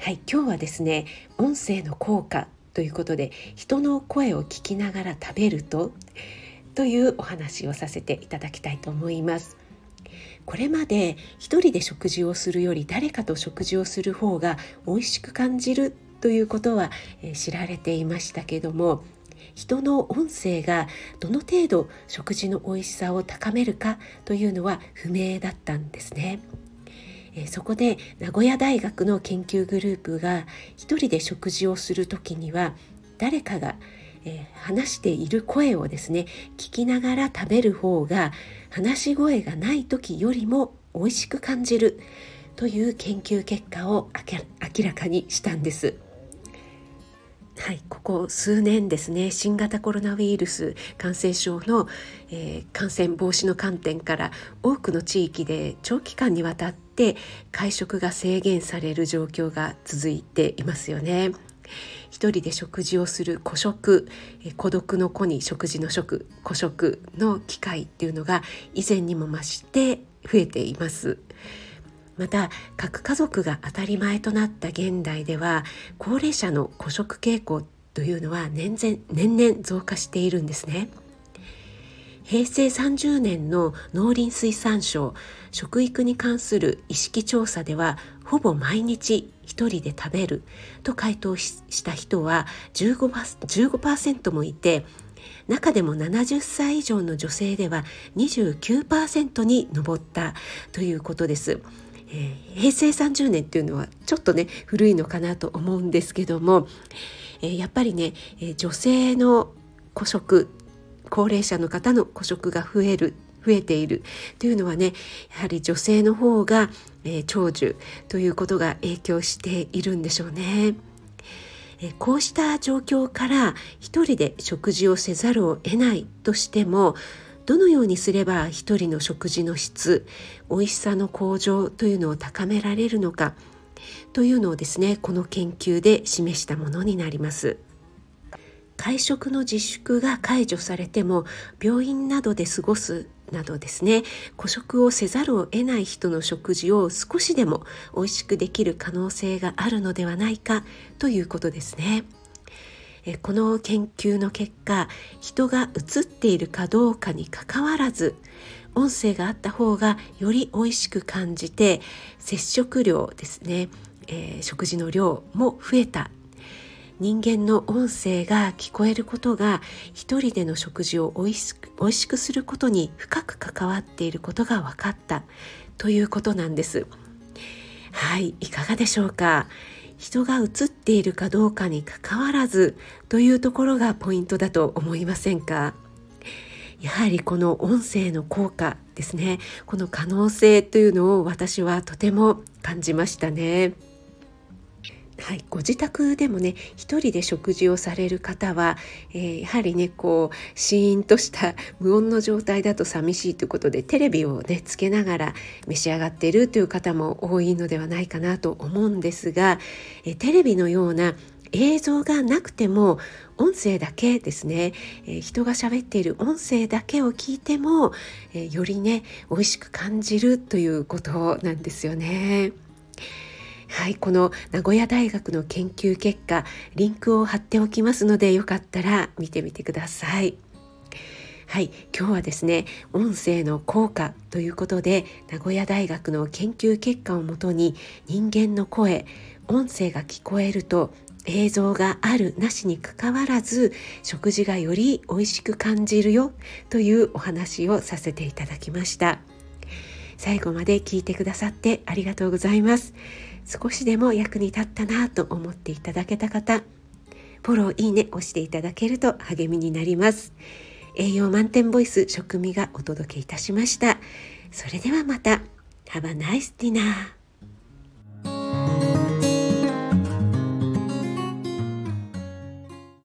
はい今日はですね音声の効果ということで人の声を聞きながら食べるとというお話をさせていただきたいと思いますこれまで一人で食事をするより誰かと食事をする方が美味しく感じるということは知られていましたけども人の音声がどの程度食事の美味しさを高めるかというのは不明だったんですね。えそこで名古屋大学の研究グループが一人で食事をする時には誰かが、え話している声をですね聞きながら食べる方が話し声がない時よりも美味しく感じるという研究結果を明らかにしたんです。はい、ここ数年ですね新型コロナウイルス感染症の、えー、感染防止の観点から多くの地域で長期間にわたって会食が制限される状況が続いていますよね。一人で食事をする孤食孤独の子に食事の食孤食の機会っていうのが以前にも増して増えています。また核家族が当たり前となった現代では高齢者の孤食傾向というのは年々年々増加しているんですね。平成30年の農林水産省食育に関する意識調査ではほぼ毎日一人で食べると回答した人は 15%, 15もいて中でも70歳以上の女性では29%に上ったということです。えー、平成30年っていうのはちょっとね古いのかなと思うんですけども、えー、やっぱりね、えー、女性の孤食高齢者の方の孤食が増える増えているというのはねやはり女性の方が、え、長寿ということが影響しているんでしょうね。こうした状況から一人で食事をせざるを得ないとしてもどのようにすれば一人の食事の質美味しさの向上というのを高められるのかというのをですねこの研究で示したものになります。会食の自粛が解除されても病院などで過ごすなどですね孤食をせざるを得ない人の食事を少しでも美味しくできる可能性があるのではないかということですね。この研究の結果人が映っているかどうかにかかわらず音声があった方がより美味しく感じて接触量ですね、えー、食事の量も増えた。人間の音声が聞こえることが一人での食事を美味しく美味しくすることに深く関わっていることが分かったということなんです。はいいかがでしょうか？人が映っているかどうかにかかわらずというところがポイントだと思いませんか？やはりこの音声の効果ですねこの可能性というのを私はとても感じましたね。はい、ご自宅でもね一人で食事をされる方は、えー、やはりねこうシーンとした無音の状態だと寂しいということでテレビをねつけながら召し上がっているという方も多いのではないかなと思うんですが、えー、テレビのような映像がなくても音声だけですね、えー、人が喋っている音声だけを聞いても、えー、よりね美味しく感じるということなんですよね。はいこの名古屋大学の研究結果リンクを貼っておきますのでよかったら見てみてください。はい、今日はですね音声の効果ということで名古屋大学の研究結果をもとに人間の声音声が聞こえると映像があるなしにかかわらず食事がより美味しく感じるよというお話をさせていただきました最後まで聞いてくださってありがとうございます少しでも役に立ったなと思っていただけた方フォローいいね押していただけると励みになります。栄養満点ボイス食味がお届けいたしました。それではまた。Have a nice dinner.